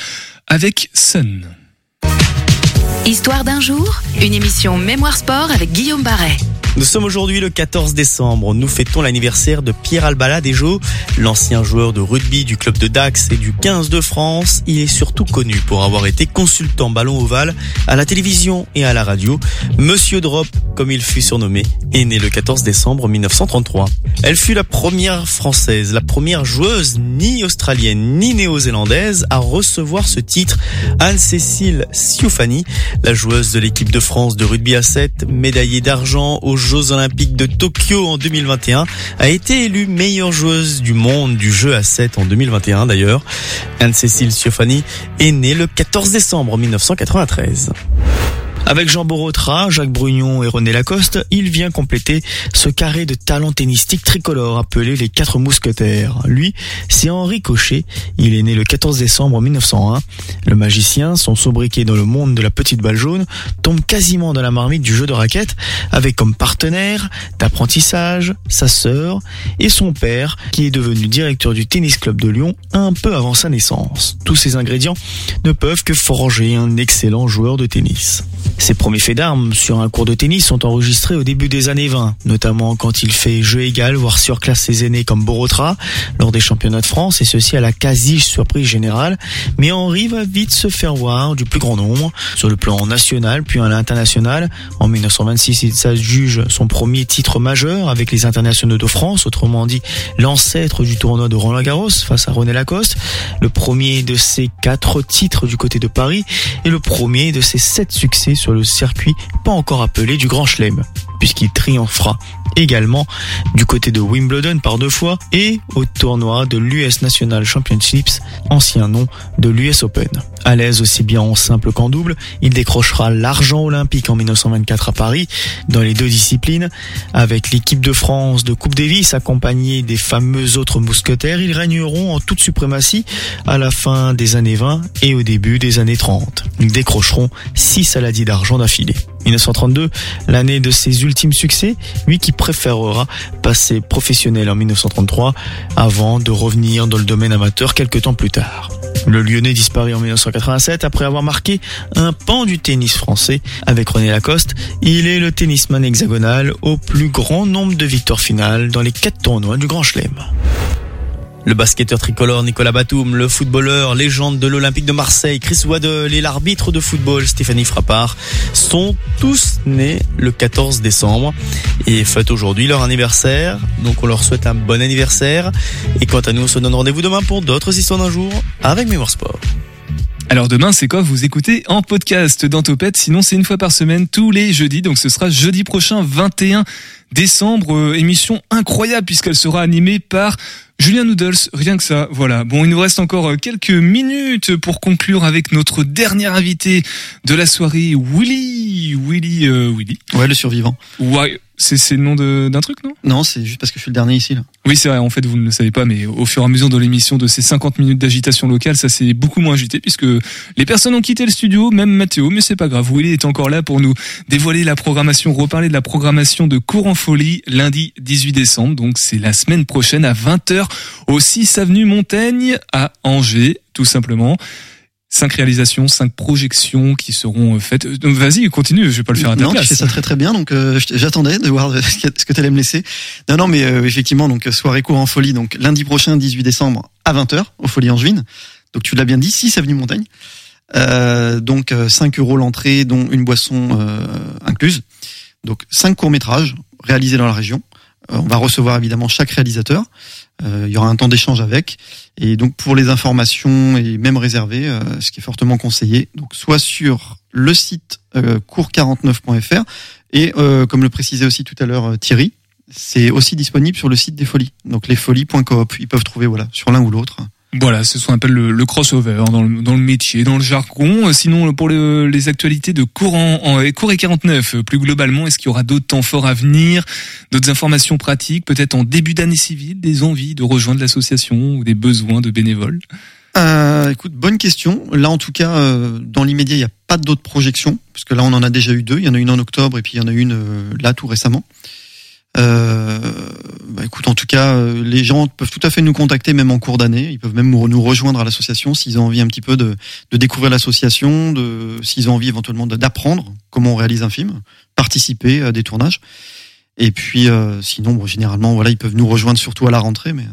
avec Sun. Histoire d'un jour, une émission Mémoire Sport avec Guillaume Barret. Nous sommes aujourd'hui le 14 décembre. Nous fêtons l'anniversaire de Pierre Albala Desjaux, l'ancien joueur de rugby du club de Dax et du 15 de France. Il est surtout connu pour avoir été consultant ballon ovale à la télévision et à la radio. Monsieur Drop, comme il fut surnommé, est né le 14 décembre 1933. Elle fut la première française, la première joueuse ni australienne ni néo-zélandaise à recevoir ce titre. Anne-Cécile Siofani, la joueuse de l'équipe de France de rugby à 7, médaillée d'argent aux Jeux Olympiques de Tokyo en 2021, a été élue meilleure joueuse du monde du jeu à 7 en 2021 d'ailleurs. Anne-Cécile Siofani est née le 14 décembre 1993. Avec Jean Borotra, Jacques Brugnon et René Lacoste, il vient compléter ce carré de talents tennistiques tricolores appelé les quatre mousquetaires. Lui, c'est Henri Cochet. Il est né le 14 décembre 1901. Le magicien, son sobriquet dans le monde de la petite balle jaune, tombe quasiment dans la marmite du jeu de raquette, avec comme partenaire d'apprentissage sa sœur et son père, qui est devenu directeur du tennis club de Lyon un peu avant sa naissance. Tous ces ingrédients ne peuvent que forger un excellent joueur de tennis. Ses premiers faits d'armes sur un cours de tennis sont enregistrés au début des années 20, notamment quand il fait jeu égal, voire surclasse ses aînés comme Borotra lors des championnats de France, et ceci à la quasi surprise générale. Mais Henri va vite se faire voir du plus grand nombre, sur le plan national, puis à l'international. En 1926, il s'adjuge son premier titre majeur avec les internationaux de France, autrement dit l'ancêtre du tournoi de Roland Garros face à René Lacoste, le premier de ses quatre titres du côté de Paris, et le premier de ses sept succès sur le circuit pas encore appelé du Grand Chelem, puisqu'il triomphera également du côté de Wimbledon par deux fois et au tournoi de l'US National Championships, ancien nom de l'US Open. À l'aise aussi bien en simple qu'en double, il décrochera l'argent olympique en 1924 à Paris dans les deux disciplines. Avec l'équipe de France de Coupe Davis accompagnée des fameux autres mousquetaires, ils régneront en toute suprématie à la fin des années 20 et au début des années 30. Ils décrocheront 6 saladies d'affilée. 1932, l'année de ses ultimes succès, lui qui préférera passer professionnel en 1933 avant de revenir dans le domaine amateur quelques temps plus tard. Le Lyonnais disparaît en 1987 après avoir marqué un pan du tennis français avec René Lacoste. Il est le tennisman hexagonal au plus grand nombre de victoires finales dans les quatre tournois du Grand Chelem. Le basketteur tricolore Nicolas Batum, le footballeur légende de l'Olympique de Marseille Chris Waddle et l'arbitre de football Stéphanie Frappard sont tous nés le 14 décembre et fêtent aujourd'hui leur anniversaire. Donc on leur souhaite un bon anniversaire. Et quant à nous, on se donne rendez-vous demain pour d'autres histoires d'un jour avec Mémoire Sport. Alors demain, c'est quoi Vous écoutez en podcast dans Topette? Sinon, c'est une fois par semaine, tous les jeudis. Donc ce sera jeudi prochain, 21 décembre. Euh, émission incroyable puisqu'elle sera animée par Julien Noodles, rien que ça, voilà. Bon, il nous reste encore euh, quelques minutes pour conclure avec notre dernier invité de la soirée, Willy, Willy, euh, Willy. Ouais, le survivant. Ouais, c'est c'est le nom de- d'un truc, non? Non, c'est juste parce que je suis le dernier ici là. Oui, c'est vrai, en fait, vous ne le savez pas, mais au fur et à mesure de l'émission de ces 50 minutes d'agitation locale, ça s'est beaucoup moins agité, puisque les personnes ont quitté le studio, même Mathéo, mais c'est pas grave, Willy est encore là pour nous dévoiler la programmation, reparler de la programmation de Cours en Folie, lundi 18 décembre, donc c'est la semaine prochaine à 20h, au 6 avenue Montaigne, à Angers, tout simplement. Cinq réalisations, cinq projections qui seront euh, faites. Euh, donc, Vas-y, continue, je vais pas le faire à ta Non, tu place. fais ça très très bien, donc euh, j'attendais de voir ce que, ce que tu allais me laisser. Non, non, mais euh, effectivement, donc soirée court en folie, donc lundi prochain, 18 décembre, à 20h, au Folie Angevine. Donc tu l'as bien dit, 6 avenue Montaigne. Euh, donc euh, 5 euros l'entrée, dont une boisson euh, incluse. Donc 5 courts-métrages réalisés dans la région. Euh, on va recevoir évidemment chaque réalisateur. Euh, il y aura un temps d'échange avec. Et donc pour les informations et même réservées, euh, ce qui est fortement conseillé, donc soit sur le site euh, cours49.fr et comme le précisait aussi tout à l'heure Thierry, c'est aussi disponible sur le site des Folies. Donc lesfolies.coop, ils peuvent trouver voilà sur l'un ou l'autre. Voilà, ce qu'on appelle le, le crossover dans le, dans le métier, dans le jargon. Sinon, pour le- les actualités de courant en, et cours et 49, euh, plus globalement, est-ce qu'il y aura d'autres temps forts à venir, d'autres informations pratiques, peut-être en début d'année civile, des envies de rejoindre l'association ou des besoins de bénévoles? Euh, écoute, bonne question. Là, en tout cas, euh, dans l'immédiat, il n'y a pas d'autres projections, parce que là, on en a déjà eu deux. Il y en a une en octobre et puis il y en a une euh, là tout récemment. Euh, bah, écoute, en tout cas, euh, les gens peuvent tout à fait nous contacter, même en cours d'année. Ils peuvent même nous rejoindre à l'association s'ils ont envie un petit peu de, de découvrir l'association, de s'ils ont envie éventuellement d'apprendre comment on réalise un film, participer à des tournages. Et puis, euh, sinon, bon, généralement, voilà, ils peuvent nous rejoindre surtout à la rentrée, mais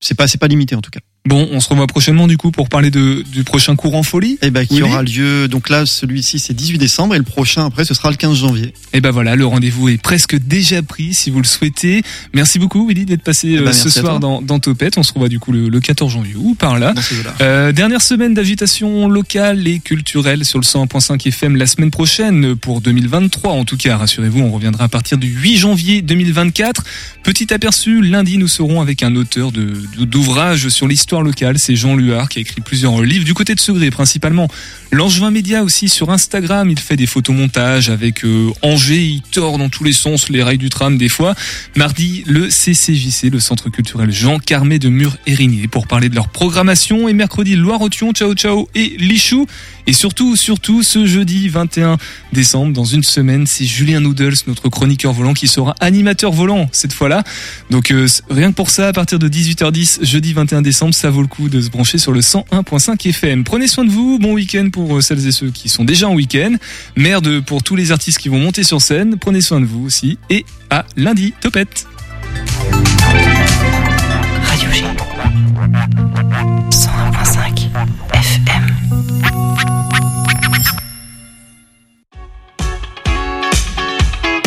c'est pas, c'est pas limité en tout cas. Bon, on se revoit prochainement du coup pour parler de, du prochain cours en folie. Eh ben, qui aura lieu. Donc là, celui-ci, c'est 18 décembre et le prochain, après, ce sera le 15 janvier. Et ben voilà, le rendez-vous est presque déjà pris si vous le souhaitez. Merci beaucoup Willy d'être passé Eh ben, euh, ce soir dans, dans Topette. On se revoit du coup le, le 14 janvier ou par là. Euh, dernière semaine d'agitation locale et culturelle sur le 101.5 FM la semaine prochaine pour 2023. En tout cas, rassurez-vous, on reviendra à partir du 8 janvier 2024. Petit aperçu, lundi nous serons avec un auteur de de- d'ouvrages sur l'histoire locale. C'est Jean Luard qui a écrit plusieurs livres du côté de Segré principalement. L'Angevin Média aussi sur Instagram, il fait des photomontages avec euh, Angers, il tord dans tous les sens les rails du tram des fois. Mardi, le CCJC, le Centre culturel Jean Carmé de Mur-Érigné pour parler de leur programmation et mercredi Loire-Othion, Ciao Ciao et Lichou. Et surtout, surtout, ce jeudi 21 décembre, dans une semaine, c'est Julien Noodles, notre chroniqueur volant, qui sera animateur volant cette fois-là. Donc euh, rien que pour ça, à partir de 18h10, jeudi 21 décembre, ça vaut le coup de se brancher sur le 101.5 FM. Prenez soin de vous, bon week-end pour euh, celles et ceux qui sont déjà en week-end. Merde pour tous les artistes qui vont monter sur scène. Prenez soin de vous aussi. Et à lundi, topette Radio G. 101.5 FM.